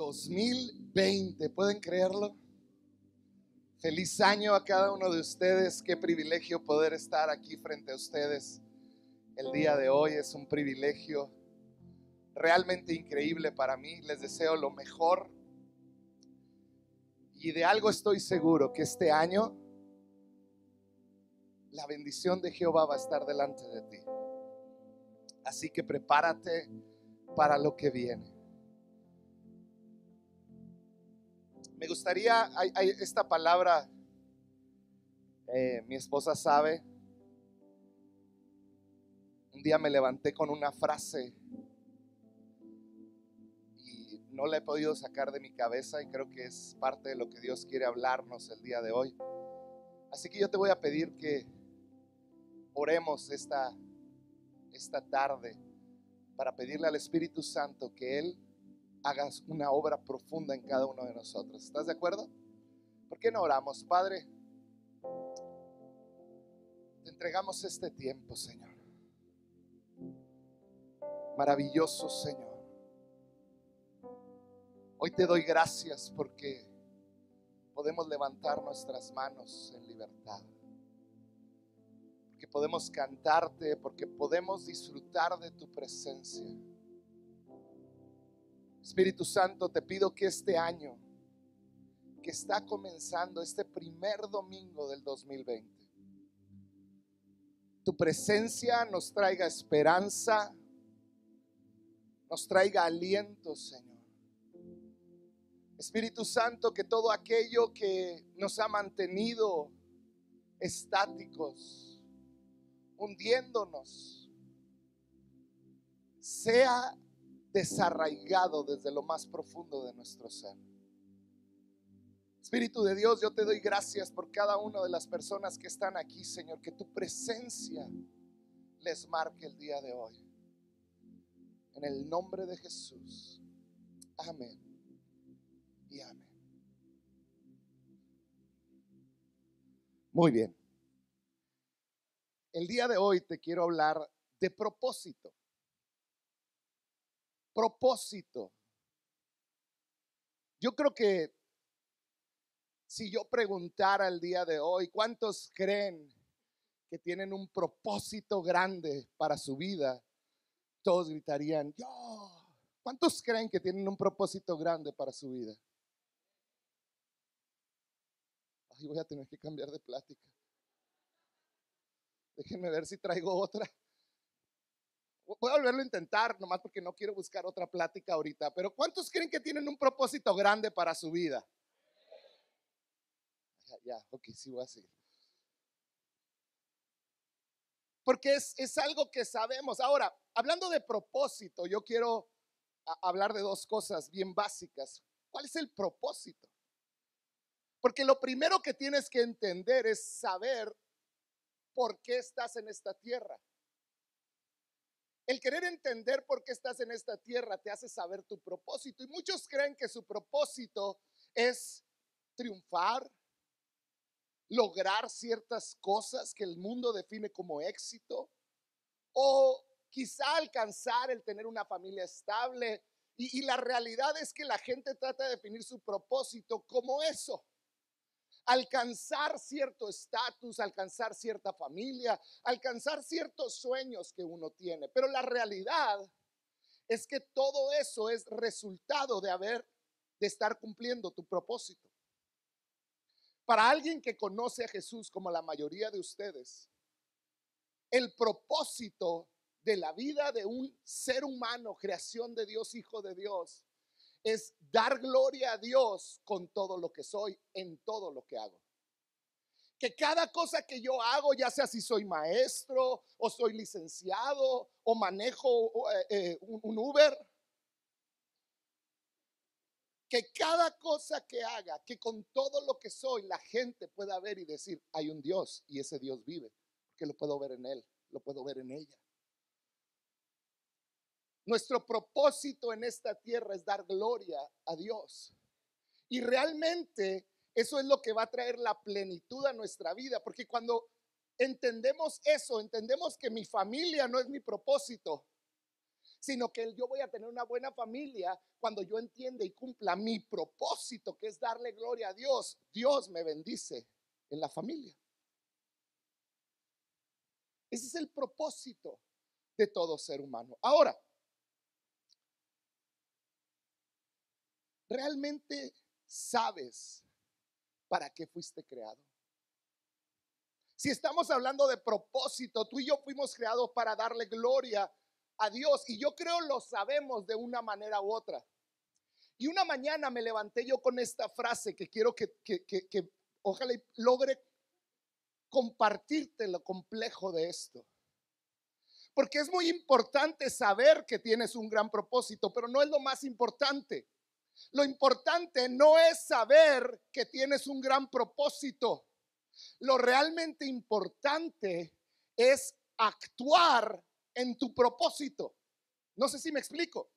2020, ¿pueden creerlo? Feliz año a cada uno de ustedes. Qué privilegio poder estar aquí frente a ustedes el día de hoy. Es un privilegio realmente increíble para mí. Les deseo lo mejor. Y de algo estoy seguro, que este año la bendición de Jehová va a estar delante de ti. Así que prepárate para lo que viene. Me gustaría, hay, esta palabra, eh, mi esposa sabe, un día me levanté con una frase y no la he podido sacar de mi cabeza y creo que es parte de lo que Dios quiere hablarnos el día de hoy. Así que yo te voy a pedir que oremos esta, esta tarde para pedirle al Espíritu Santo que Él hagas una obra profunda en cada uno de nosotros. ¿Estás de acuerdo? ¿Por qué no oramos, Padre? Te entregamos este tiempo, Señor. Maravilloso, Señor. Hoy te doy gracias porque podemos levantar nuestras manos en libertad. Porque podemos cantarte, porque podemos disfrutar de tu presencia. Espíritu Santo, te pido que este año, que está comenzando este primer domingo del 2020, tu presencia nos traiga esperanza, nos traiga aliento, Señor. Espíritu Santo, que todo aquello que nos ha mantenido estáticos, hundiéndonos, sea desarraigado desde lo más profundo de nuestro ser. Espíritu de Dios, yo te doy gracias por cada una de las personas que están aquí, Señor, que tu presencia les marque el día de hoy. En el nombre de Jesús. Amén. Y amén. Muy bien. El día de hoy te quiero hablar de propósito propósito. Yo creo que si yo preguntara el día de hoy, ¿cuántos creen que tienen un propósito grande para su vida? Todos gritarían, yo. ¿Cuántos creen que tienen un propósito grande para su vida? Ay, voy a tener que cambiar de plática. Déjenme ver si traigo otra. Voy a volverlo a intentar, nomás porque no quiero buscar otra plática ahorita. Pero ¿cuántos creen que tienen un propósito grande para su vida? Ya, ok, sí voy a seguir. Porque es, es algo que sabemos. Ahora, hablando de propósito, yo quiero hablar de dos cosas bien básicas. ¿Cuál es el propósito? Porque lo primero que tienes que entender es saber por qué estás en esta tierra. El querer entender por qué estás en esta tierra te hace saber tu propósito. Y muchos creen que su propósito es triunfar, lograr ciertas cosas que el mundo define como éxito, o quizá alcanzar el tener una familia estable. Y, la realidad es que la gente trata de definir su propósito como eso alcanzar cierto estatus, alcanzar cierta familia, alcanzar ciertos sueños que uno tiene. Pero la realidad es que todo eso es resultado de haber, de estar cumpliendo tu propósito. Para alguien que conoce a Jesús como la mayoría de ustedes, el propósito de la vida de un ser humano, creación de Dios, hijo de Dios, es dar gloria a Dios con todo lo que soy, en todo lo que hago. Que cada cosa que yo hago, ya sea si soy maestro o soy licenciado o manejo eh, eh, un Uber, que cada cosa que haga, que con todo lo que soy, la gente pueda ver y decir, hay un Dios y ese Dios vive, porque lo puedo ver en Él, lo puedo ver en ella. Nuestro propósito en esta tierra es dar gloria a Dios. Y realmente eso es lo que va a traer la plenitud a nuestra vida, porque cuando entendemos eso, entendemos que mi familia no es mi propósito, sino que yo voy a tener una buena familia cuando yo entienda y cumpla mi propósito, que es darle gloria a Dios. Dios me bendice en la familia. Ese es el propósito de todo ser humano. Ahora, ¿realmente sabes para qué fuiste creado? Si estamos hablando de propósito, tú y yo fuimos creados para darle gloria a Dios y yo creo lo sabemos de una manera u otra. Y una mañana me levanté yo con esta frase que quiero que, que ojalá logre compartirte lo complejo de esto. Porque es muy importante saber que tienes un gran propósito, pero no es lo más importante. Lo importante no es saber que tienes un gran propósito. Lo realmente importante es actuar en tu propósito. No sé si me explico.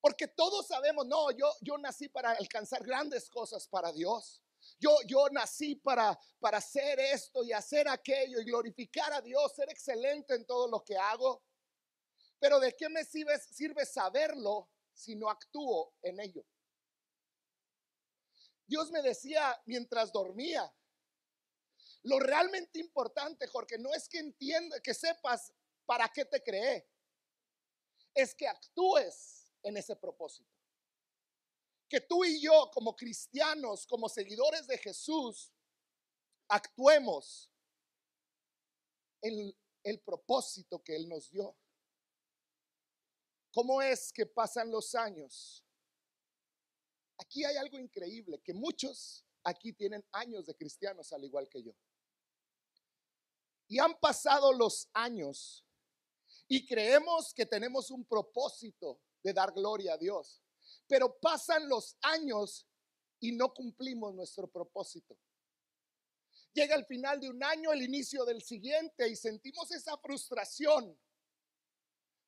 Porque todos sabemos, no, yo, yo nací para alcanzar grandes cosas para Dios. Yo, yo nací para, para hacer esto y hacer aquello y glorificar a Dios, ser excelente en todo lo que hago. Pero ¿de qué me sirve, sirve saberlo si no actúo en ello? Dios me decía mientras dormía, lo realmente importante, Jorge, no es que entienda, que sepas para qué te creé, es que actúes en ese propósito que tú y yo como cristianos, como seguidores de Jesús, actuemos en el propósito que Él nos dio. ¿Cómo es que pasan los años? Aquí hay algo increíble, que muchos aquí tienen años de cristianos al igual que yo. Y han pasado los años y creemos que tenemos un propósito de dar gloria a Dios pero pasan los años y no cumplimos nuestro propósito. Llega el final de un año, el inicio del siguiente y sentimos esa frustración.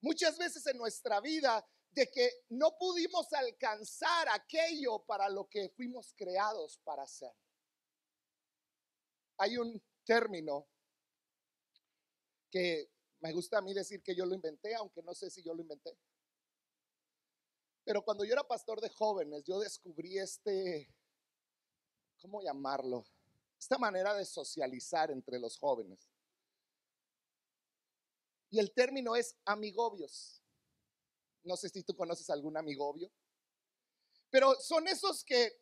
Muchas veces en nuestra vida de que no pudimos alcanzar aquello para lo que fuimos creados para hacer. Hay un término que me gusta a mí decir que yo lo inventé, aunque no sé si yo lo inventé. Pero cuando yo era pastor de jóvenes, yo descubrí este, ¿cómo llamarlo? Esta manera de socializar entre los jóvenes. Y el término es amigobios. No sé si tú conoces algún amigobio. Pero son esos que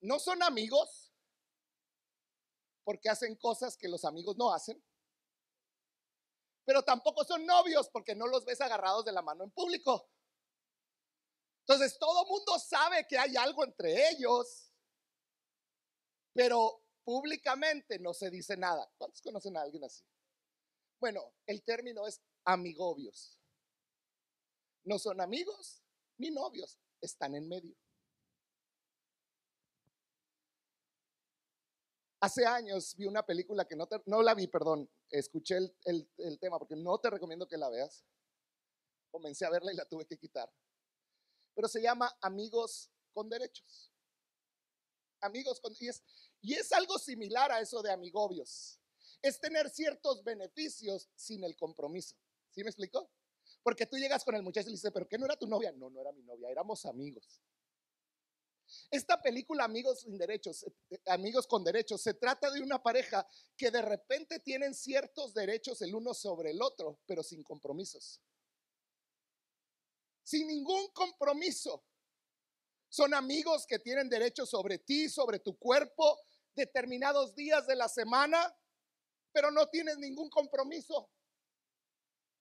no son amigos porque hacen cosas que los amigos no hacen. Pero tampoco son novios porque no los ves agarrados de la mano en público. Entonces todo mundo sabe que hay algo entre ellos, pero públicamente no se dice nada. ¿Cuántos conocen a alguien así? Bueno, el término es amigobios. No son amigos ni novios, están en medio. Hace años vi una película que no, no la vi, perdón, escuché el tema porque no te recomiendo que la veas. Comencé a verla y la tuve que quitar pero se llama amigos con derechos. Amigos con... Y es, y es algo similar a eso de amigobios. Es tener ciertos beneficios sin el compromiso. ¿Sí me explicó? Porque tú llegas con el muchacho y le dices, ¿pero qué no era tu novia? No, no era mi novia, éramos amigos. Esta película Amigos sin derechos, eh, Amigos con derechos, se trata de una pareja que de repente tienen ciertos derechos el uno sobre el otro, pero sin compromisos sin ningún compromiso. Son amigos que tienen derecho sobre ti, sobre tu cuerpo, determinados días de la semana, pero no tienes ningún compromiso.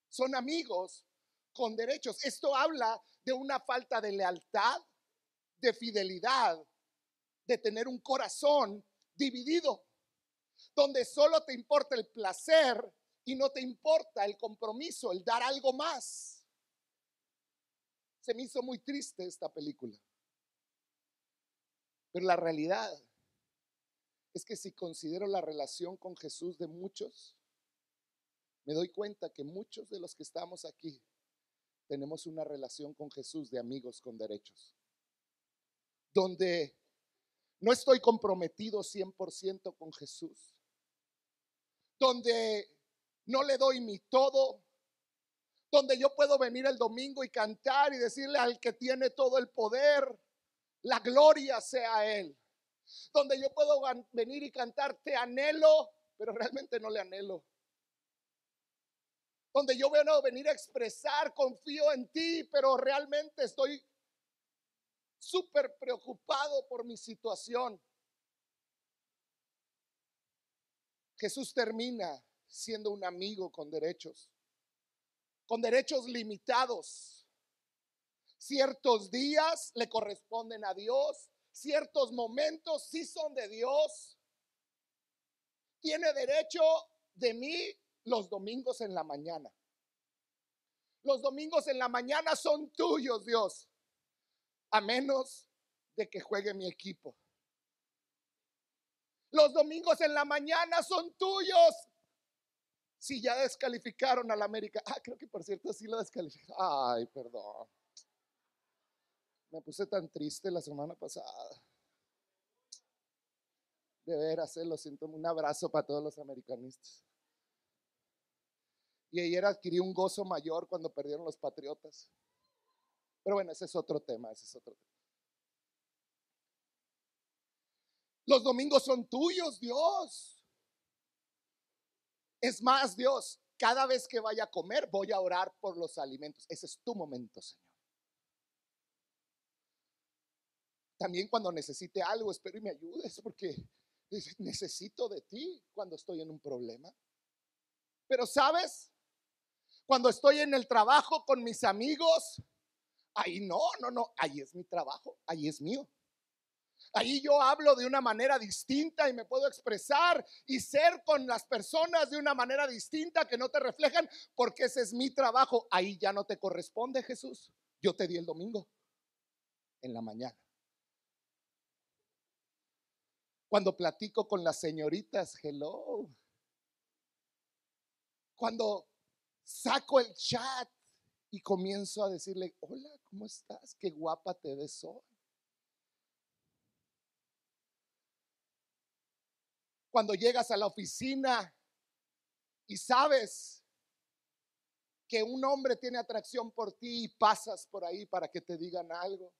Son amigos con derechos. Esto habla de una falta de lealtad, de fidelidad, de tener un corazón dividido, donde solo te importa el placer y no te importa el compromiso, el dar algo más se me hizo muy triste esta película. Pero la realidad es que si considero la relación con Jesús de muchos, me doy cuenta que muchos de los que estamos aquí tenemos una relación con Jesús de amigos con derechos, donde no estoy comprometido 100% con Jesús, donde no le doy mi todo, donde yo puedo venir el domingo y cantar y decirle al que tiene todo el poder, la gloria sea Él. Donde yo puedo venir y cantar, te anhelo, pero realmente no le anhelo. Donde yo a venir a expresar, confío en ti, pero realmente estoy súper preocupado por mi situación. Jesús termina siendo un amigo con derechos con derechos limitados. Ciertos días le corresponden a Dios, ciertos momentos sí son de Dios. Tiene derecho de mí los domingos en la mañana. Los domingos en la mañana son tuyos, Dios, a menos de que juegue mi equipo. Los domingos en la mañana son tuyos, si ya descalificaron al América. Ah, creo que por cierto sí lo descalificaron. Ay, perdón. Me puse tan triste la semana pasada. De veras, eh, lo siento. Un abrazo para todos los americanistas. Y ayer adquirí un gozo mayor cuando perdieron los patriotas. Pero bueno, ese es otro tema, ese es otro tema. Los domingos son tuyos, Dios. Es más, Dios, cada vez que vaya a comer, voy a orar por los alimentos. Ese es tu momento, Señor. También cuando necesite algo, espero y me ayudes, porque necesito de ti cuando estoy en un problema. Pero sabes, cuando estoy en el trabajo con mis amigos, ahí no, no, no, ahí es mi trabajo, ahí es mío. Ahí yo hablo de una manera distinta y me puedo expresar y ser con las personas de una manera distinta que no te reflejan porque ese es mi trabajo. Ahí ya no te corresponde, Jesús. Yo te di el domingo en la mañana. Cuando platico con las señoritas, hello. Cuando saco el chat y comienzo a decirle, hola, ¿cómo estás? Qué guapa te ves hoy. cuando llegas a la oficina y sabes que un hombre tiene atracción por ti y pasas por ahí para que te digan algo.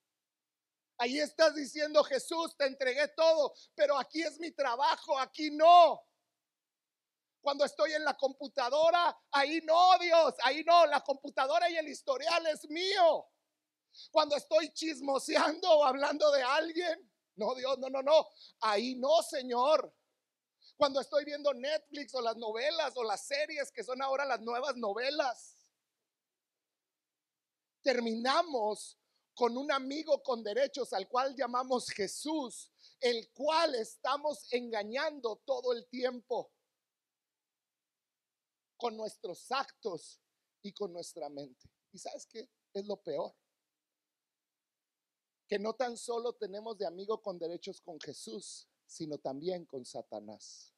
Ahí estás diciendo, Jesús, te entregué todo, pero aquí es mi trabajo, aquí no. Cuando estoy en la computadora, ahí no, Dios, ahí no, la computadora y el historial es mío. Cuando estoy chismoseando o hablando de alguien, no, Dios, no, no, no, ahí no, Señor. Cuando estoy viendo Netflix o las novelas o las series que son ahora las nuevas novelas. Terminamos con un amigo con derechos al cual llamamos Jesús, el cual estamos engañando todo el tiempo con nuestros actos y con nuestra mente. ¿Y sabes qué es lo peor? Que no tan solo tenemos de amigo con derechos con Jesús, sino también con Satanás.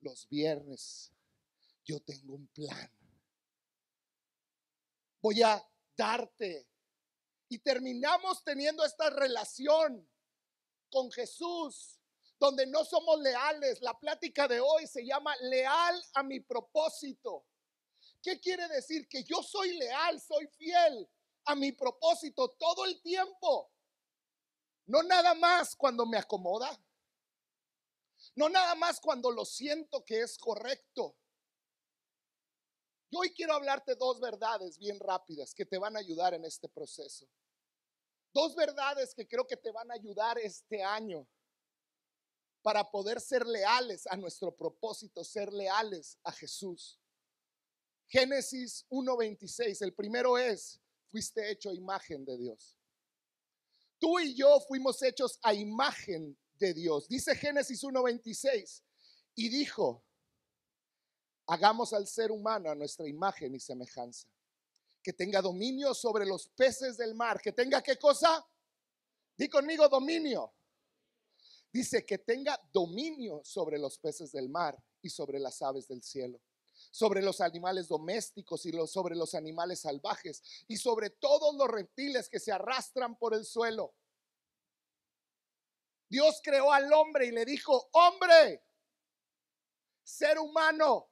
Los viernes yo tengo un plan. Voy a darte. Y terminamos teniendo esta relación con Jesús, donde no somos leales. La plática de hoy se llama leal a mi propósito. ¿Qué quiere decir? Que yo soy leal, soy fiel a mi propósito todo el tiempo. No nada más cuando me acomoda. No nada más cuando lo siento que es correcto. Yo hoy quiero hablarte dos verdades bien rápidas que te van a ayudar en este proceso. Dos verdades que creo que te van a ayudar este año para poder ser leales a nuestro propósito, ser leales a Jesús. Génesis 1.26, el primero es, fuiste hecho imagen de Dios. Tú y yo fuimos hechos a imagen de Dios. Dice Génesis 1.26, y dijo, hagamos al ser humano a nuestra imagen y semejanza, que tenga dominio sobre los peces del mar, que tenga qué cosa? Di conmigo dominio. Dice que tenga dominio sobre los peces del mar y sobre las aves del cielo sobre los animales domésticos y sobre los animales salvajes y sobre todos los reptiles que se arrastran por el suelo. Dios creó al hombre y le dijo, hombre, ser humano,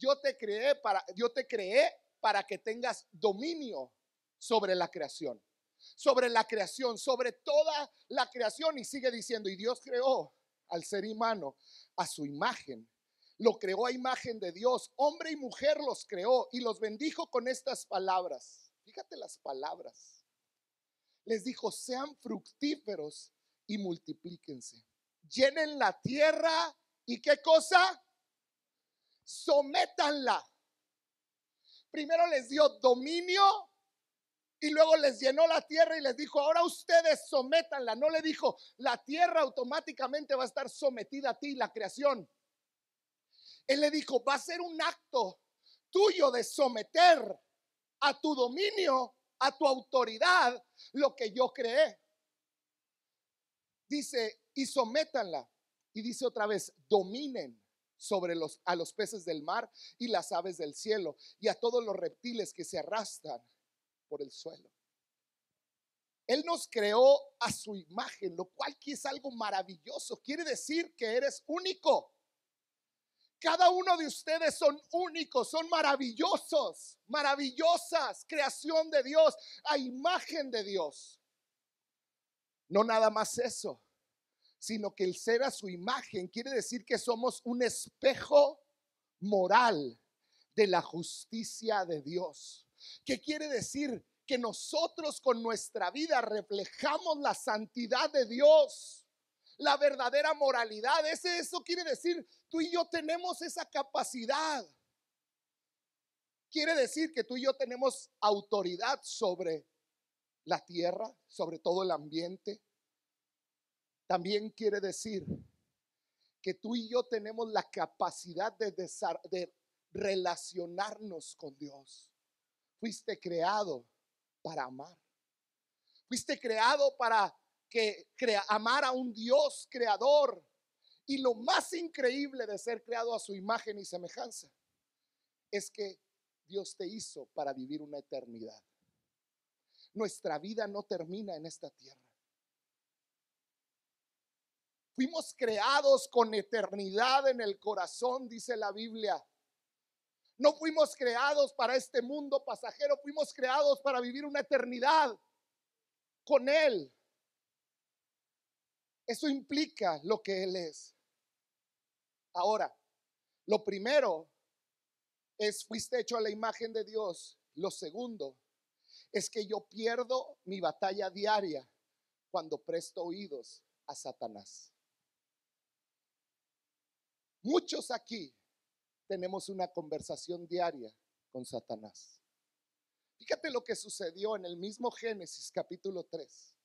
yo te creé para, yo te creé para que tengas dominio sobre la creación, sobre la creación, sobre toda la creación. Y sigue diciendo, y Dios creó al ser humano a su imagen. Lo creó a imagen de Dios. Hombre y mujer los creó y los bendijo con estas palabras. Fíjate las palabras. Les dijo, sean fructíferos y multiplíquense. Llenen la tierra y qué cosa? Sométanla. Primero les dio dominio y luego les llenó la tierra y les dijo, ahora ustedes sométanla. No le dijo, la tierra automáticamente va a estar sometida a ti, la creación. Él le dijo, va a ser un acto tuyo de someter a tu dominio, a tu autoridad, lo que yo creé. Dice, y sométanla. Y dice otra vez, dominen sobre los, a los peces del mar y las aves del cielo y a todos los reptiles que se arrastran por el suelo. Él nos creó a su imagen, lo cual es algo maravilloso. Quiere decir que eres único. Cada uno de ustedes son únicos, son maravillosos, maravillosas, creación de Dios, a imagen de Dios. No nada más eso sino que el ser a su imagen quiere decir que somos un espejo moral de la justicia de Dios. ¿Qué quiere decir? Que nosotros con nuestra vida reflejamos la santidad de Dios, la verdadera moralidad. Eso quiere decir, tú y yo tenemos esa capacidad. Quiere decir que tú y yo tenemos autoridad sobre la tierra, sobre todo el ambiente, también quiere decir que tú y yo tenemos la capacidad de, relacionarnos con Dios. Fuiste creado para amar. Fuiste creado para que amar a un Dios creador. Y lo más increíble de ser creado a su imagen y semejanza es que Dios te hizo para vivir una eternidad. Nuestra vida no termina en esta tierra. Fuimos creados con eternidad en el corazón, dice la Biblia. No fuimos creados para este mundo pasajero, fuimos creados para vivir una eternidad con Él. Eso implica lo que Él es. Ahora, lo primero es, fuiste hecho a la imagen de Dios. Lo segundo es que yo pierdo mi batalla diaria cuando presto oídos a Satanás. Muchos aquí tenemos una conversación diaria con Satanás. Fíjate lo que sucedió en el mismo Génesis capítulo 3.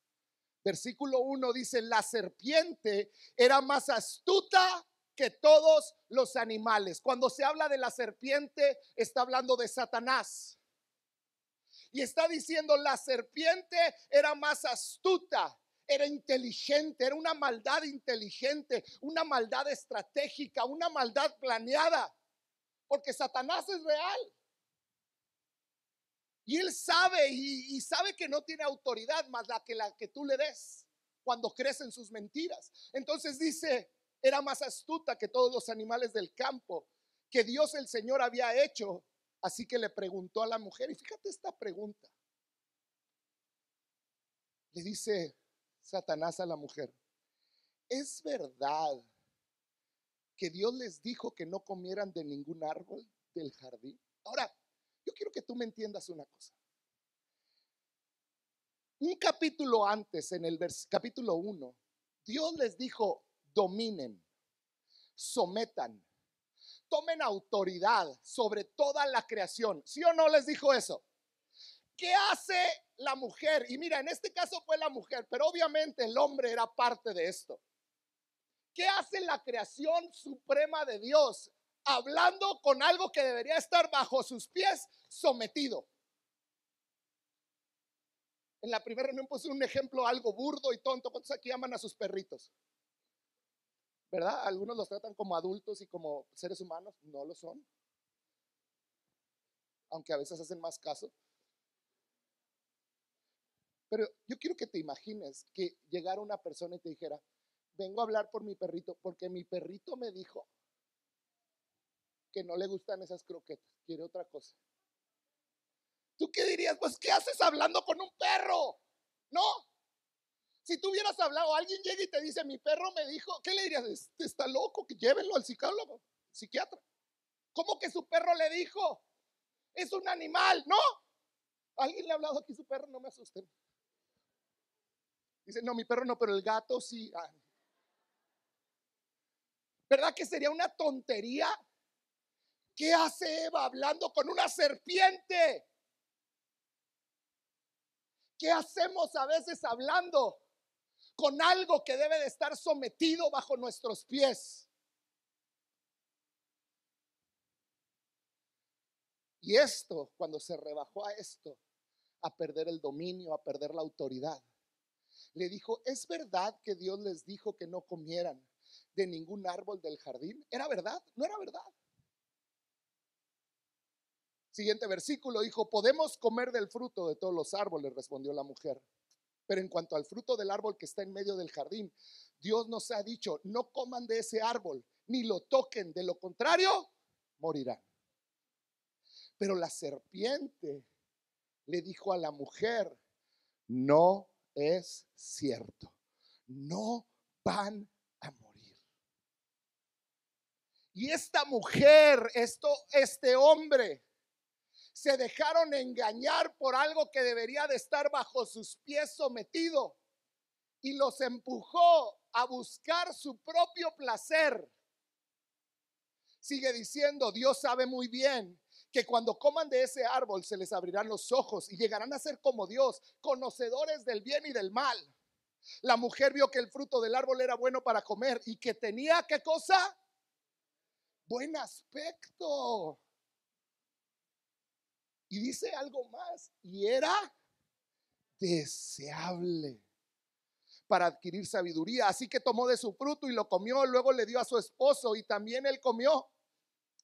Versículo 1 dice, la serpiente era más astuta que todos los animales. Cuando se habla de la serpiente, está hablando de Satanás. Y está diciendo, la serpiente era más astuta era inteligente, era una maldad inteligente, una maldad estratégica, una maldad planeada, porque Satanás es real. Y él sabe y, sabe que no tiene autoridad más la que la que tú le des cuando crecen sus mentiras. Entonces dice, era más astuta que todos los animales del campo que Dios el Señor había hecho. Así que le preguntó a la mujer, y fíjate esta pregunta. Le dice, Satanás a la mujer, ¿es verdad que Dios les dijo que no comieran de ningún árbol del jardín? Ahora, yo quiero que tú me entiendas una cosa. Un capítulo antes, en el capítulo 1, Dios les dijo, dominen, sometan, tomen autoridad sobre toda la creación. ¿Sí o no les dijo eso? ¿Qué hace la mujer? Y mira, en este caso fue la mujer, pero obviamente el hombre era parte de esto. ¿Qué hace la creación suprema de Dios? Hablando con algo que debería estar bajo sus pies, sometido. En la primera reunión puse un ejemplo algo burdo y tonto. ¿Cuántos aquí aman a sus perritos? ¿Verdad? Algunos los tratan como adultos y como seres humanos. No lo son. Aunque a veces hacen más caso. Pero yo quiero que te imagines que llegara una persona y te dijera, vengo a hablar por mi perrito, porque mi perrito me dijo que no le gustan esas croquetas, quiere otra cosa. ¿Tú qué dirías? Pues, ¿qué haces hablando con un perro? No. Si tú hubieras hablado, alguien llega y te dice, mi perro me dijo, ¿qué le dirías? Está loco, que llévenlo al psicólogo, psiquiatra. ¿Cómo que su perro le dijo? Es un animal, ¿no? ¿Alguien le ha hablado aquí su perro? No me asusten. Dice, no, mi perro no, pero el gato sí. Ah. ¿Verdad que sería una tontería? ¿Qué hace Eva hablando con una serpiente? ¿Qué hacemos a veces hablando con algo que debe de estar sometido bajo nuestros pies? Y esto, cuando se rebajó a esto, a perder el dominio, a perder la autoridad, le dijo, ¿es verdad que Dios les dijo que no comieran de ningún árbol del jardín? ¿Era verdad? No era verdad. Siguiente versículo dijo, podemos comer del fruto de todos los árboles, respondió la mujer. Pero en cuanto al fruto del árbol que está en medio del jardín, Dios nos ha dicho, no coman de ese árbol, ni lo toquen, de lo contrario, morirán. Pero la serpiente le dijo a la mujer, no es cierto, no van a morir. Y esta mujer, esto, este hombre, se dejaron engañar por algo que debería de estar bajo sus pies sometido y los empujó a buscar su propio placer. Sigue diciendo, Dios sabe muy bien que cuando coman de ese árbol se les abrirán los ojos y llegarán a ser como Dios, conocedores del bien y del mal. La mujer vio que el fruto del árbol era bueno para comer y que tenía qué cosa? Buen aspecto. Y dice algo más, y era deseable para adquirir sabiduría. Así que tomó de su fruto y lo comió, luego le dio a su esposo y también él comió.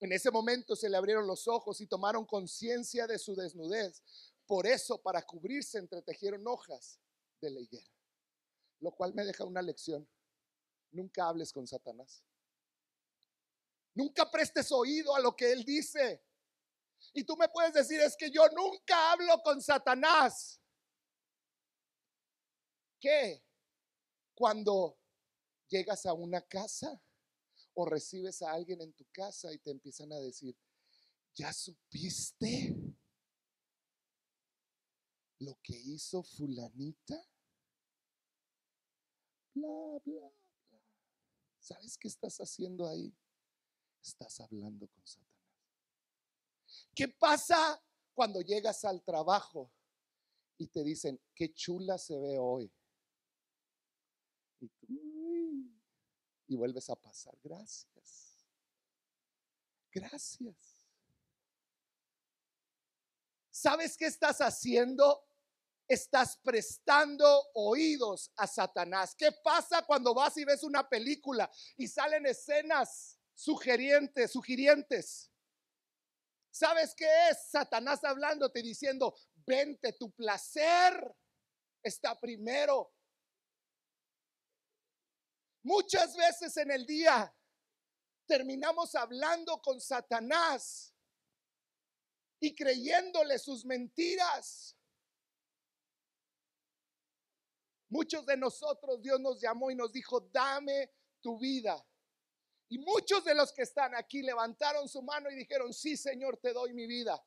En ese momento se le abrieron los ojos y tomaron conciencia de su desnudez. Por eso, para cubrirse, entretejieron hojas de la higuera. Lo cual me deja una lección. Nunca hables con Satanás. Nunca prestes oído a lo que él dice. Y tú me puedes decir, es que yo nunca hablo con Satanás. ¿Qué? Cuando llegas a una casa o recibes a alguien en tu casa y te empiezan a decir, ¿ya supiste lo que hizo fulanita? Bla, bla, bla. ¿Sabes qué estás haciendo ahí? Estás hablando con Satanás. ¿Qué pasa cuando llegas al trabajo y te dicen, qué chula se ve hoy? Y, vuelves a pasar, gracias. Gracias. ¿Sabes qué estás haciendo? Estás prestando oídos a Satanás. ¿Qué pasa cuando vas y ves una película y salen escenas sugerientes, sugirientes? ¿Sabes qué es? Satanás hablándote diciendo, vente, tu placer está primero. Muchas veces en el día terminamos hablando con Satanás y creyéndole sus mentiras. Muchos de nosotros Dios nos llamó y nos dijo, dame tu vida. Y muchos de los que están aquí levantaron su mano y dijeron, sí Señor, te doy mi vida.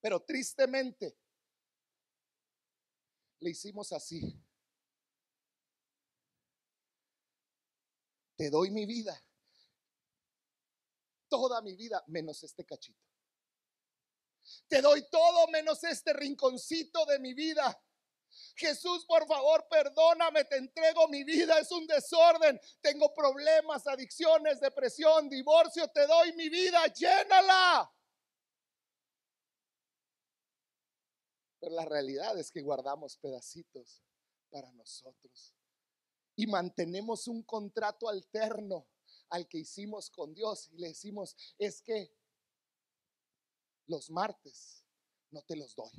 Pero tristemente le hicimos así. Te doy mi vida. Toda mi vida menos este cachito. Te doy todo menos este rinconcito de mi vida. Jesús, por favor, perdóname, te entrego mi vida, es un desorden, tengo problemas, adicciones, depresión, divorcio, te doy mi vida, llénala. Pero la realidad es que guardamos pedacitos para nosotros y mantenemos un contrato alterno al que hicimos con Dios y le decimos, es que los martes no te los doy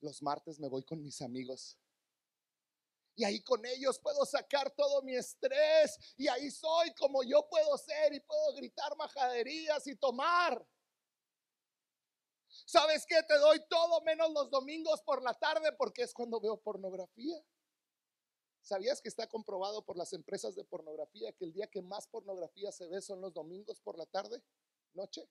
los martes me voy con mis amigos Y ahí con ellos puedo sacar todo mi estrés. Y ahí soy como yo puedo ser y puedo gritar majaderías y tomar. ¿Sabes qué? Te doy todo menos los domingos por la tarde porque es cuando veo pornografía. ¿Sabías que está comprobado por las empresas de pornografía que el día que más pornografía se ve son los domingos por la tarde, noche?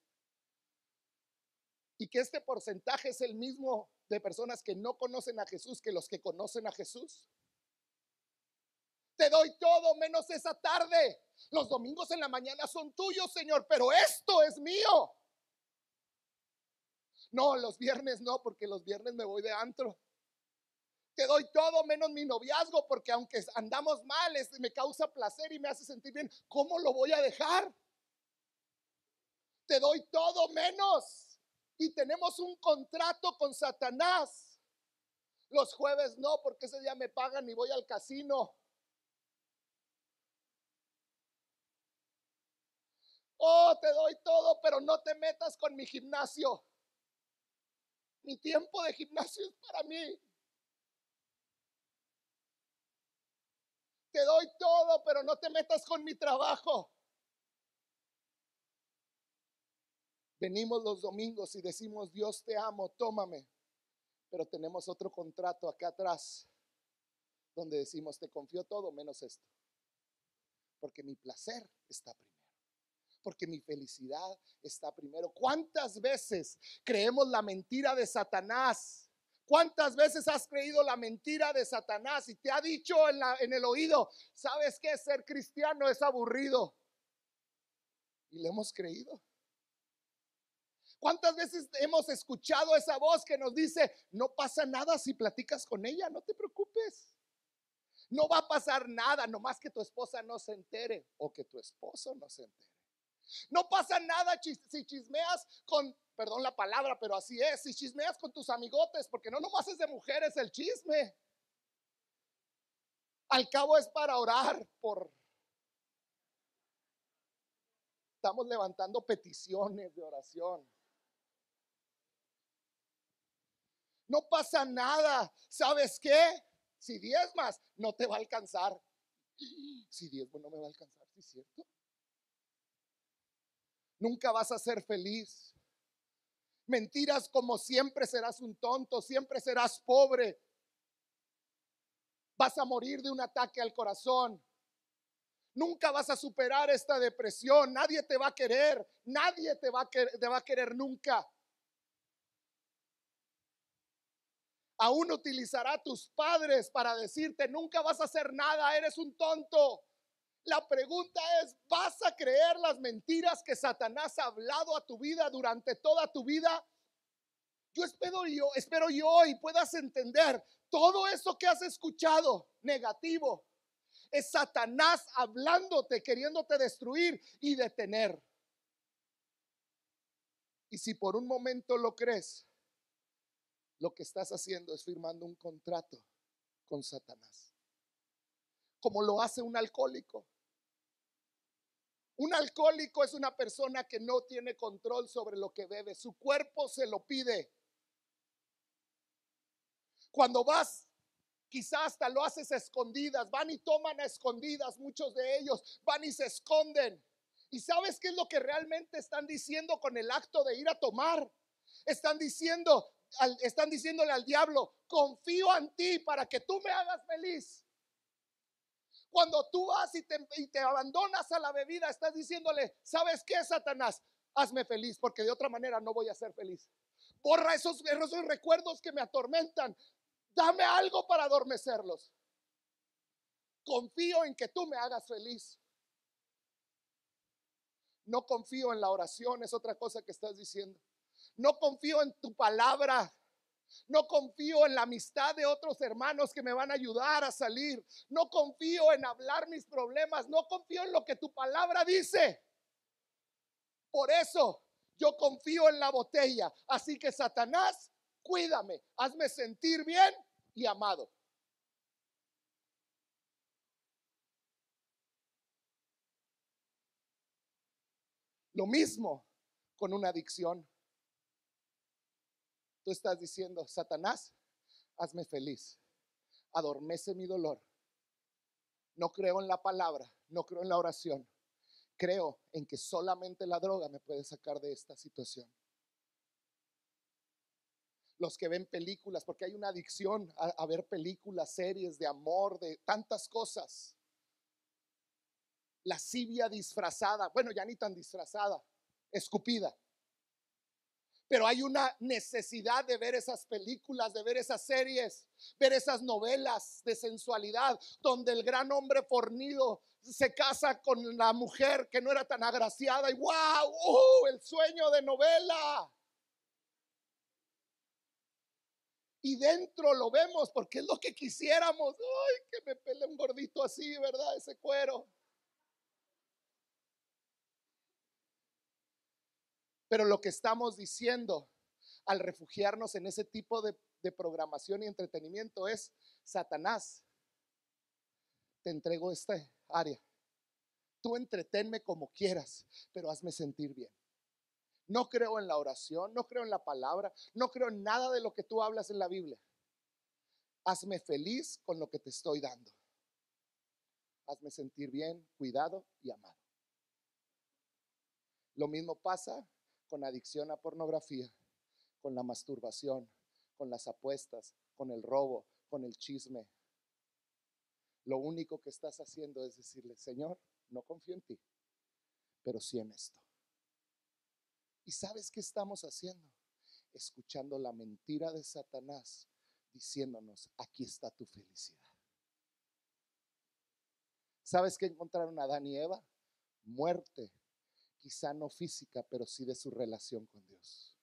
Y que este porcentaje es el mismo de personas que no conocen a Jesús que los que conocen a Jesús. Te doy todo menos esa tarde. Los domingos en la mañana son tuyos, Señor, pero esto es mío. No, los viernes no, porque los viernes me voy de antro. Te doy todo menos mi noviazgo, porque aunque andamos mal, me causa placer y me hace sentir bien. ¿Cómo lo voy a dejar? Te doy todo menos. Y tenemos un contrato con Satanás. Los jueves no, porque ese día me pagan y voy al casino. Oh, te doy todo, pero no te metas con mi gimnasio. Mi tiempo de gimnasio es para mí. Te doy todo, pero no te metas con mi trabajo. Venimos los domingos y decimos, Dios te amo, tómame. Pero tenemos otro contrato acá atrás donde decimos, te confío todo menos esto. Porque mi placer está primero porque mi felicidad está primero. ¿Cuántas veces creemos la mentira de Satanás? ¿Cuántas veces has creído la mentira de Satanás y te ha dicho en, el oído, sabes que ser cristiano es aburrido? Y le hemos creído. ¿Cuántas veces hemos escuchado esa voz que nos dice, no pasa nada si platicas con ella, no te preocupes? No va a pasar nada, nomás que tu esposa no se entere o que tu esposo no se entere. No pasa nada si chismeas con, perdón la palabra, pero así es, si chismeas con tus amigotes, porque no nomás es de mujeres el chisme. Al cabo es para orar por... Estamos levantando peticiones de oración. No pasa nada. ¿Sabes qué? Si más no te va a alcanzar. Si diezmo no me va a alcanzar, ¿sí es cierto? Nunca vas a ser feliz. Mentiras como siempre serás un tonto, siempre serás pobre. Vas a morir de un ataque al corazón. Nunca vas a superar esta depresión. Nadie te va a querer. Nadie te va a querer, nunca. Aún utilizará a tus padres para decirte, nunca vas a hacer nada, eres un tonto. La pregunta es, ¿vas a creer las mentiras que Satanás ha hablado a tu vida durante toda tu vida? Yo espero yo, espero yo hoy puedas entender todo eso que has escuchado negativo. Es Satanás hablándote, queriéndote destruir y detener. Y si por un momento lo crees, lo que estás haciendo es firmando un contrato con Satanás. Como lo hace un alcohólico. Un alcohólico es una persona que no tiene control sobre lo que bebe. Su cuerpo se lo pide. Cuando vas, quizás hasta lo haces escondidas. Van y toman a escondidas. Muchos de ellos van y se esconden. ¿Y sabes qué es lo que realmente están diciendo con el acto de ir a tomar? Están diciendo, están diciéndole al diablo, confío en ti para que tú me hagas feliz. Cuando tú vas y te, abandonas a la bebida, estás diciéndole, ¿sabes qué, Satanás? Hazme feliz, porque de otra manera no voy a ser feliz. Borra esos, recuerdos que me atormentan. Dame algo para adormecerlos. Confío en que tú me hagas feliz. No confío en la oración, es otra cosa que estás diciendo. No confío en tu palabra. No confío en la amistad de otros hermanos que me van a ayudar a salir. No confío en hablar mis problemas. No confío en lo que tu palabra dice. Por eso yo confío en la botella. Así que Satanás, cuídame. Hazme sentir bien y amado. Lo mismo con una adicción. Tú estás diciendo, Satanás, hazme feliz, adormece mi dolor No creo en la palabra, no creo en la oración. Creo en que solamente la droga me puede sacar de esta situación. Los que ven películas, porque hay una adicción a, ver películas, series de amor, de tantas cosas. Lascivia disfrazada, bueno, ya ni tan disfrazada, escupida. Pero hay una necesidad de ver esas películas, de ver esas series, ver esas novelas de sensualidad, donde el gran hombre fornido se casa con la mujer que no era tan agraciada y wow, ¡uh! el sueño de novela. Y dentro lo vemos porque es lo que quisiéramos. Ay, que me pele un gordito así, ¿verdad? Ese cuero. Pero lo que estamos diciendo al refugiarnos en ese tipo de, programación y entretenimiento es, Satanás, te entrego esta área. Tú entretenme como quieras, pero hazme sentir bien. No creo en la oración, no creo en la palabra, no creo en nada de lo que tú hablas en la Biblia. Hazme feliz con lo que te estoy dando. Hazme sentir bien, cuidado y amado. Lo mismo pasa con adicción a pornografía, con la masturbación, con las apuestas, con el robo, con el chisme. Lo único que estás haciendo es decirle, Señor, no confío en ti, pero sí en esto. ¿Y sabes qué estamos haciendo? Escuchando la mentira de Satanás diciéndonos, aquí está tu felicidad. ¿Sabes qué encontraron Adán y Eva? Muerte, quizá no física, pero sí de su relación con Dios.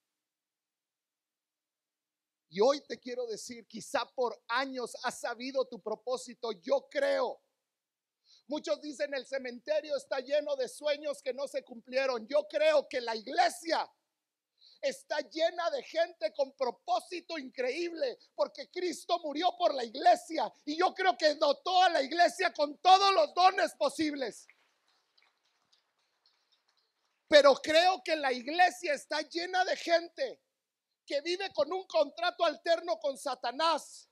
Y hoy te quiero decir, quizá por años has sabido tu propósito, yo creo. Muchos dicen el cementerio está lleno de sueños que no se cumplieron. Yo creo que la iglesia está llena de gente con propósito increíble, porque Cristo murió por la iglesia y yo creo que dotó a la iglesia con todos los dones posibles. Pero creo que la iglesia está llena de gente que vive con un contrato alterno con Satanás.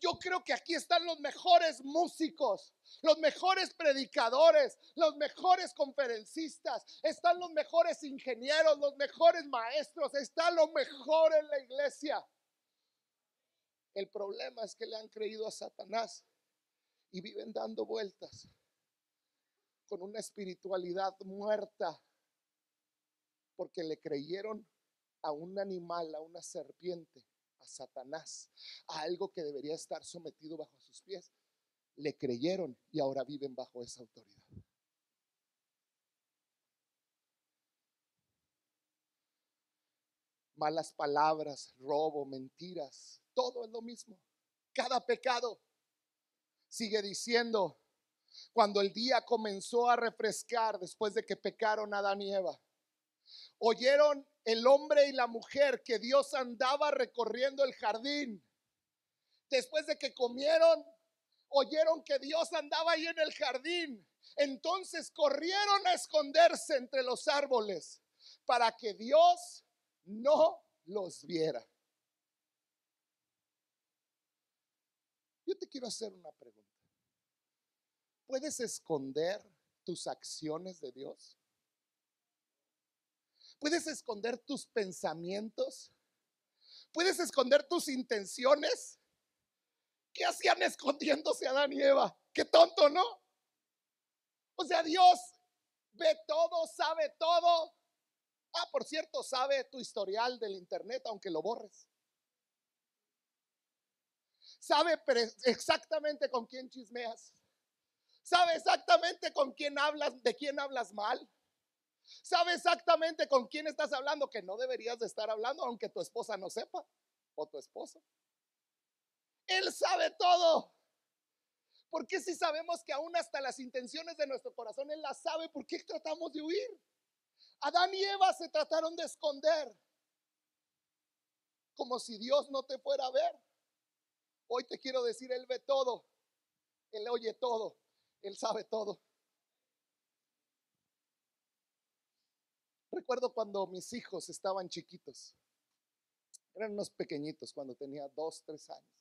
Yo creo que aquí están los mejores músicos, los mejores predicadores, los mejores conferencistas, están los mejores ingenieros, los mejores maestros, está lo mejor en la iglesia. El problema es que le han creído a Satanás y viven dando vueltas con una espiritualidad muerta porque le creyeron a un animal, a una serpiente, a Satanás, a algo que debería estar sometido bajo sus pies. Le creyeron y ahora viven bajo esa autoridad. Malas palabras, robo, mentiras, todo es lo mismo. Cada pecado sigue diciendo, cuando el día comenzó a refrescar después de que pecaron Adán y Eva, Oyeron el hombre y la mujer que Dios andaba recorriendo el jardín. Después de que comieron, oyeron que Dios andaba ahí en el jardín. Entonces corrieron a esconderse entre los árboles para que Dios no los viera. Yo te quiero hacer una pregunta. ¿Puedes esconder tus acciones de Dios? Puedes esconder tus pensamientos. Puedes esconder tus intenciones. ¿Qué hacían escondiéndose Adán y Eva? Qué tonto, ¿no? O sea, Dios ve todo, sabe todo. Ah, por cierto, sabe tu historial del internet, aunque lo borres. Sabe exactamente con quién chismeas. Sabe exactamente con quién hablas, de quién hablas mal. Sabe exactamente con quién estás hablando que no deberías de estar hablando, aunque tu esposa no sepa o tu esposo. Él sabe todo. Porque si sabemos que aún hasta las intenciones de nuestro corazón Él las sabe, ¿por qué tratamos de huir? Adán y Eva se trataron de esconder, como si Dios no te fuera a ver. Hoy te quiero decir, Él ve todo, Él oye todo, Él sabe todo. Recuerdo cuando mis hijos estaban chiquitos. Eran unos pequeñitos cuando tenía dos, tres años.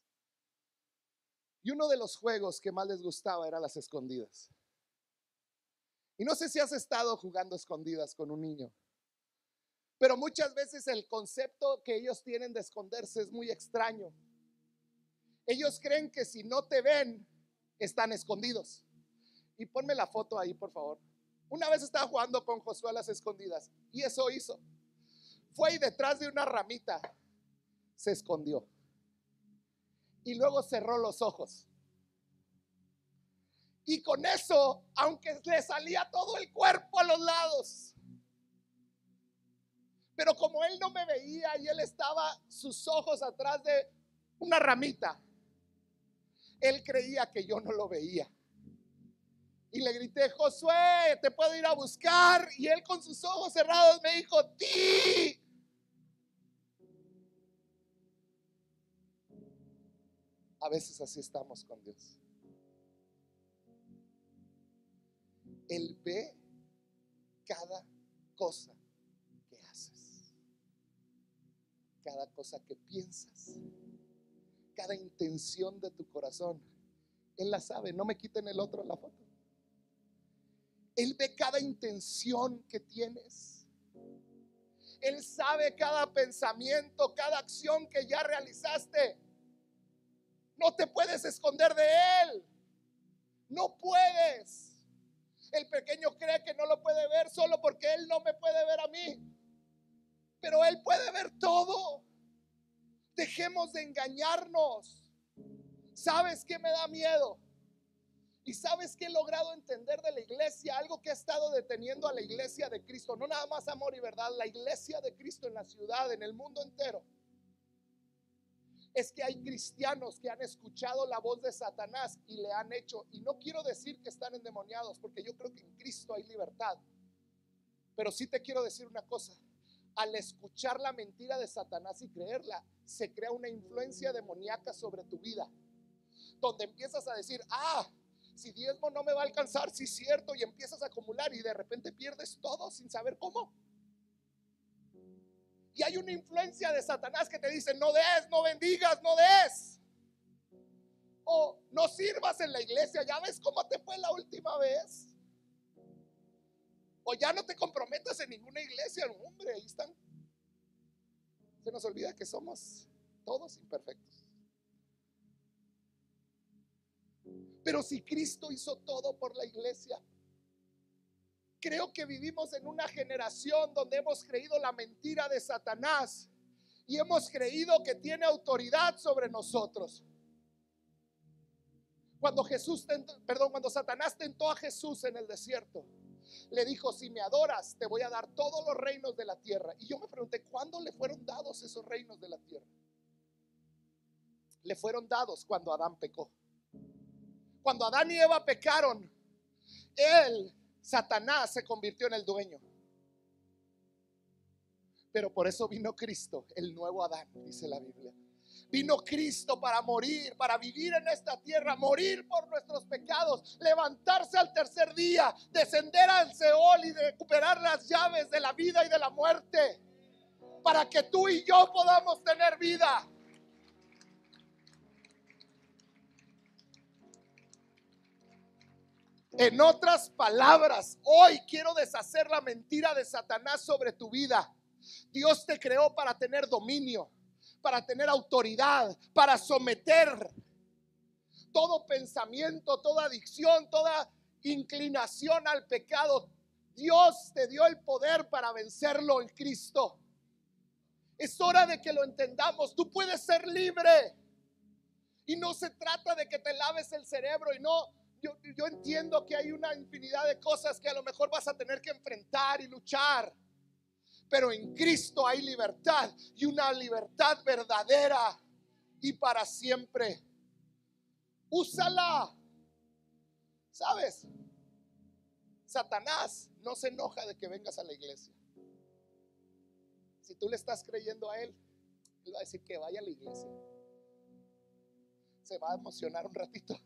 Y uno de los juegos que más les gustaba era las escondidas. Y no sé si has estado jugando escondidas con un niño, pero muchas veces el concepto que ellos tienen de esconderse es muy extraño. Ellos creen que si no te ven, están escondidos. Y ponme la foto ahí, por favor. Una vez estaba jugando con Josué a las escondidas y eso hizo. Fue y detrás de una ramita se escondió. Y luego cerró los ojos. Y con eso, aunque le salía todo el cuerpo a los lados, pero como él no me veía y él estaba sus ojos atrás de una ramita, él creía que yo no lo veía. Y le grité, Josué, te puedo ir a buscar. Y él con sus ojos cerrados me dijo, ti. A veces así estamos con Dios. Él ve cada cosa que haces, cada cosa que piensas, cada intención de tu corazón. Él la sabe, no me quiten el otro la foto. Él ve cada intención que tienes. Él sabe cada pensamiento, cada acción que ya realizaste. No te puedes esconder de Él. No puedes. El pequeño cree que no lo puede ver solo porque Él no me puede ver a mí. Pero Él puede ver todo. Dejemos de engañarnos. ¿Sabes qué me da miedo? Y sabes que he logrado entender de la iglesia, algo que ha estado deteniendo a la iglesia de Cristo, no nada más amor y verdad, la iglesia de Cristo en la ciudad, en el mundo entero. Es que hay cristianos que han escuchado la voz de Satanás y le han hecho, y no quiero decir que están endemoniados, porque yo creo que en Cristo hay libertad. Pero sí te quiero decir una cosa, al escuchar la mentira de Satanás y creerla, se crea una influencia demoníaca sobre tu vida, donde empiezas a decir, ah, si diezmo no me va a alcanzar, si es cierto, y empiezas a acumular y de repente pierdes todo sin saber cómo. Y hay una influencia de Satanás que te dice, no des, no bendigas, no des. O no sirvas en la iglesia, ya ves cómo te fue la última vez. O ya no te comprometas en ninguna iglesia, hombre, ahí están. Se nos olvida que somos todos imperfectos. Pero si Cristo hizo todo por la iglesia, creo que vivimos en una generación donde hemos creído la mentira de Satanás y hemos creído que tiene autoridad sobre nosotros. Cuando Jesús, perdón, cuando Satanás tentó a Jesús en el desierto, le dijo, si me adoras, te voy a dar todos los reinos de la tierra. Y yo me pregunté, ¿cuándo le fueron dados esos reinos de la tierra? Le fueron dados cuando Adán pecó. Cuando Adán y Eva pecaron, él, Satanás, se convirtió en el dueño. Pero por eso vino Cristo, el nuevo Adán, dice la Biblia. Vino Cristo para morir, para vivir en esta tierra, morir por nuestros pecados, levantarse al tercer día, descender al Seol y recuperar las llaves de la vida y de la muerte, para que tú y yo podamos tener vida. En otras palabras, hoy quiero deshacer la mentira de Satanás sobre tu vida. Dios te creó para tener dominio, para tener autoridad, para someter todo pensamiento, toda adicción, toda inclinación al pecado. Dios te dio el poder para vencerlo en Cristo. Es hora de que lo entendamos. Tú puedes ser libre. Y no se trata de que te laves el cerebro y no yo, entiendo que hay una infinidad de cosas que a lo mejor vas a tener que enfrentar y luchar. Pero en Cristo hay libertad y una libertad verdadera y para siempre. Úsala. ¿Sabes? Satanás no se enoja de que vengas a la iglesia. Si tú le estás creyendo a él, él va a decir que vaya a la iglesia. Se va a emocionar un ratito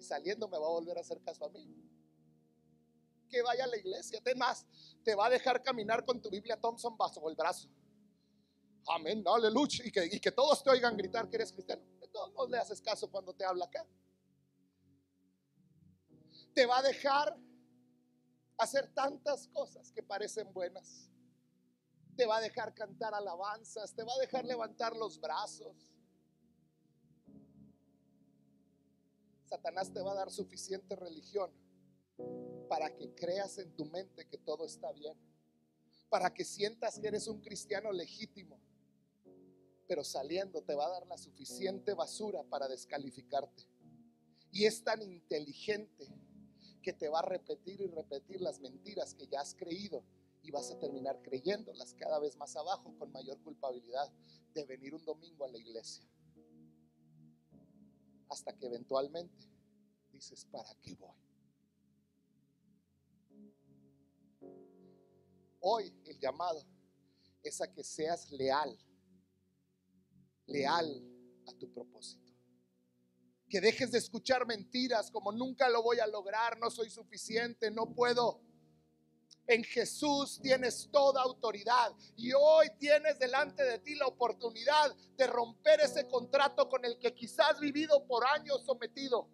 y saliendo me va a volver a hacer caso a mí. Que vaya a la iglesia. más, te va a dejar caminar con tu Biblia Thompson bajo el brazo. Amén, aleluya. Y que, y que todos te oigan gritar que eres cristiano. De todos le haces caso cuando te habla acá. Te va a dejar hacer tantas cosas que parecen buenas. Te va a dejar cantar alabanzas, te va a dejar levantar los brazos. Satanás te va a dar suficiente religión para que creas en tu mente que todo está bien, para que sientas que eres un cristiano legítimo, pero saliendo te va a dar la suficiente basura para descalificarte. Y es tan inteligente que te va a repetir y repetir las mentiras que ya has creído y vas a terminar creyéndolas cada vez más abajo con mayor culpabilidad de venir un domingo a la iglesia. Hasta que eventualmente dices, ¿para qué voy? Hoy el llamado es a que seas leal, leal a tu propósito que dejes de escuchar mentiras como nunca lo voy a lograr, no soy suficiente, no puedo. En Jesús tienes toda autoridad y hoy tienes delante de ti la oportunidad de romper ese contrato con el que quizás has vivido por años sometido,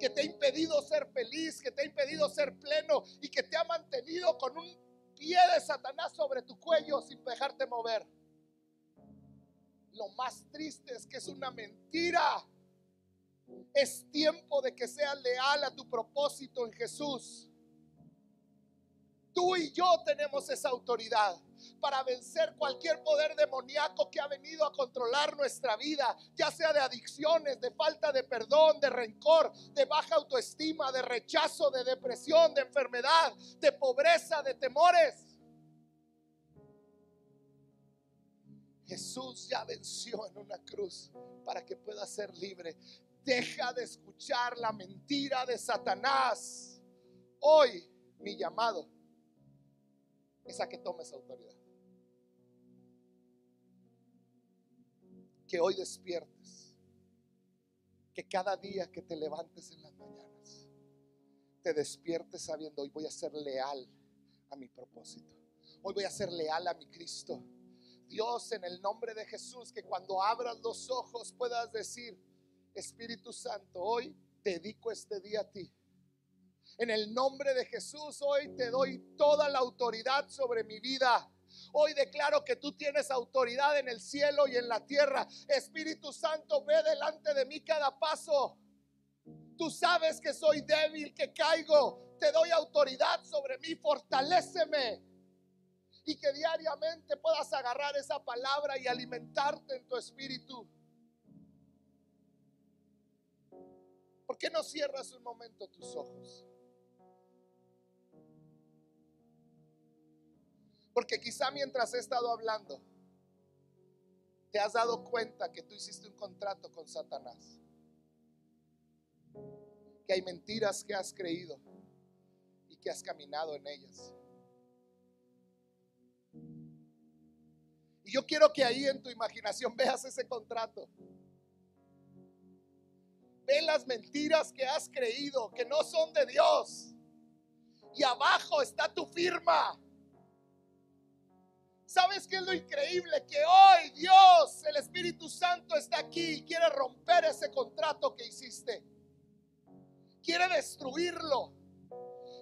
que te ha impedido ser feliz, que te ha impedido ser pleno y que te ha mantenido con un pie de Satanás sobre tu cuello sin dejarte mover. Lo más triste es que es una mentira es tiempo de que seas leal a tu propósito en Jesús. Tú y yo tenemos esa autoridad para vencer cualquier poder demoníaco que ha venido a controlar nuestra vida, ya sea de adicciones, de falta de perdón, de rencor, de baja autoestima, de rechazo, de depresión, de enfermedad, de pobreza, de temores. Jesús ya venció en una cruz para que pueda ser libre. Deja de escuchar la mentira de Satanás. Hoy mi llamado es a que tomes autoridad. Que hoy despiertes. Que cada día que te levantes en las mañanas, te despiertes sabiendo, hoy voy a ser leal a mi propósito. Hoy voy a ser leal a mi Cristo. Dios, en el nombre de Jesús, que cuando abras los ojos puedas decir, Espíritu Santo, hoy dedico este día a ti. En el nombre de Jesús, hoy te doy toda la autoridad sobre mi vida. Hoy declaro que tú tienes autoridad en el cielo y en la tierra. Espíritu Santo, ve delante de mí cada paso. Tú sabes que soy débil, que caigo. Te doy autoridad sobre mí. Fortaléceme. Y que diariamente puedas agarrar esa palabra y alimentarte en tu espíritu. ¿Por qué no cierras un momento tus ojos? Porque quizá mientras he estado hablando, te has dado cuenta que tú hiciste un contrato con Satanás. Que hay mentiras que has creído y que has caminado en ellas. Y yo quiero que ahí en tu imaginación veas ese contrato. Ve las mentiras que has creído, que no son de Dios. Y abajo está tu firma. ¿Sabes qué es lo increíble? Que hoy Dios, el Espíritu Santo, está aquí y quiere romper ese contrato que hiciste. Quiere destruirlo.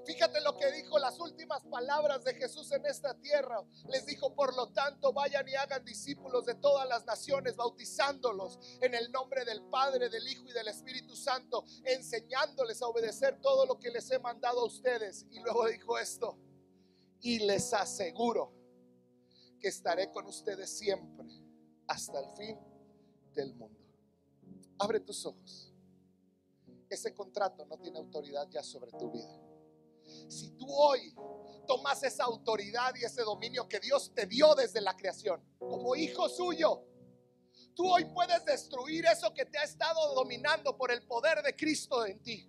Fíjate lo que dijo las últimas palabras de Jesús en esta tierra. Les dijo, por lo tanto, vayan y hagan discípulos de todas las naciones, bautizándolos en el nombre del Padre, del Hijo y del Espíritu Santo, enseñándoles a obedecer todo lo que les he mandado a ustedes. Y luego dijo esto, y les aseguro que estaré con ustedes siempre hasta el fin del mundo. Abre tus ojos. Ese contrato no tiene autoridad ya sobre tu vida si tú hoy tomas esa autoridad y ese dominio que Dios te dio desde la creación, como hijo suyo, tú hoy puedes destruir eso que te ha estado dominando por el poder de Cristo en ti.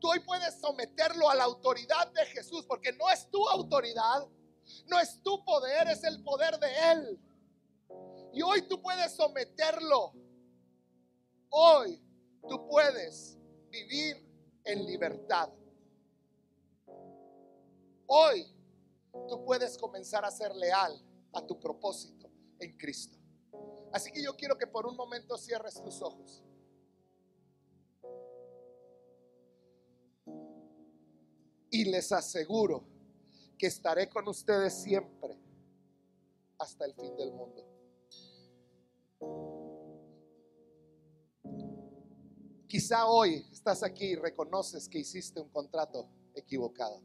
Tú hoy puedes someterlo a la autoridad de Jesús, porque no es tu autoridad, no es tu poder, es el poder de Él. Y hoy tú puedes someterlo. Hoy tú puedes vivir en libertad. Hoy tú puedes comenzar a ser leal a tu propósito en Cristo. Así que yo quiero que por un momento cierres tus ojos. Y les aseguro que estaré con ustedes siempre hasta el fin del mundo. Quizá hoy estás aquí y reconoces que hiciste un contrato equivocado,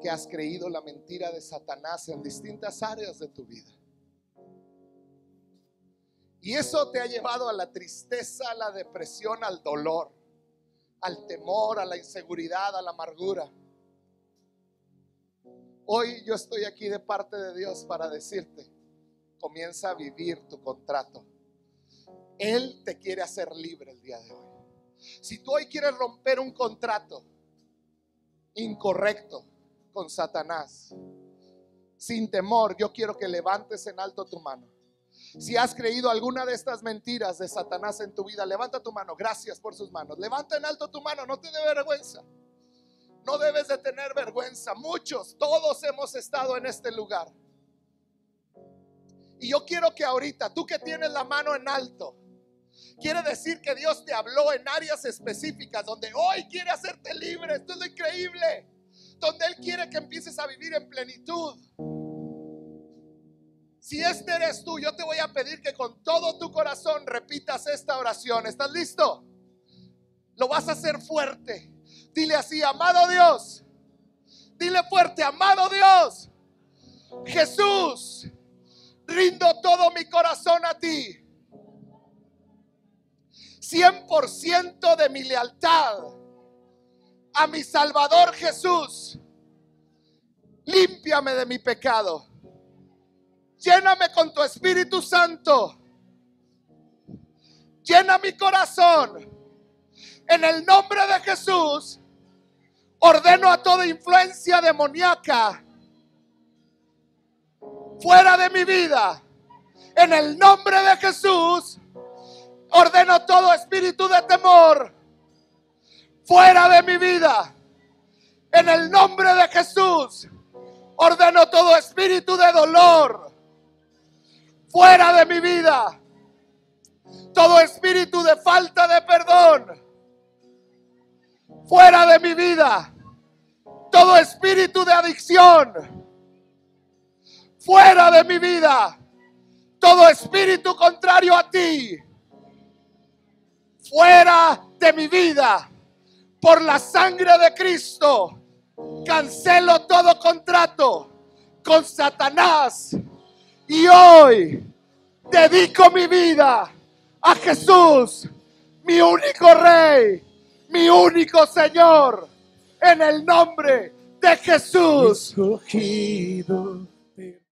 que has creído la mentira de Satanás en distintas áreas de tu vida. Y eso te ha llevado a la tristeza, a la depresión, al dolor, al temor, a la inseguridad, a la amargura. Hoy yo estoy aquí de parte de Dios para decirte, comienza a vivir tu contrato. Él te quiere hacer libre el día de hoy. Si tú hoy quieres romper un contrato incorrecto con Satanás, sin temor, yo quiero que levantes en alto tu mano si has creído alguna de estas mentiras de Satanás en tu vida, levanta tu mano. Gracias por sus manos. Levanta en alto tu mano, no te dé vergüenza. No debes de tener vergüenza. Muchos, todos hemos estado en este lugar. Y yo quiero que ahorita, tú que tienes la mano en alto, quiere decir que Dios te habló en áreas específicas donde hoy quiere hacerte libre. Esto es lo increíble. Donde Él quiere que empieces a vivir en plenitud. Si este eres tú, yo te voy a pedir que con todo tu corazón repitas esta oración. ¿Estás listo? Lo vas a hacer fuerte. Dile así, amado Dios. Dile fuerte, amado Dios. Jesús, rindo todo mi corazón a ti. 100% de mi lealtad a mi Salvador Jesús. Límpiame de mi pecado Lléname con tu Espíritu Santo. Llena mi corazón. En el nombre de Jesús, ordeno a toda influencia demoníaca fuera de mi vida. En el nombre de Jesús, ordeno todo espíritu de temor fuera de mi vida. En el nombre de Jesús, ordeno todo espíritu de dolor fuera de mi vida. Todo espíritu de falta de perdón, fuera de mi vida. Todo espíritu de adicción, fuera de mi vida. Todo espíritu contrario a ti, fuera de mi vida. Por la sangre de Cristo, cancelo todo contrato con Satanás y hoy dedico mi vida a Jesús, mi único rey, mi único Señor, en el nombre de Jesús.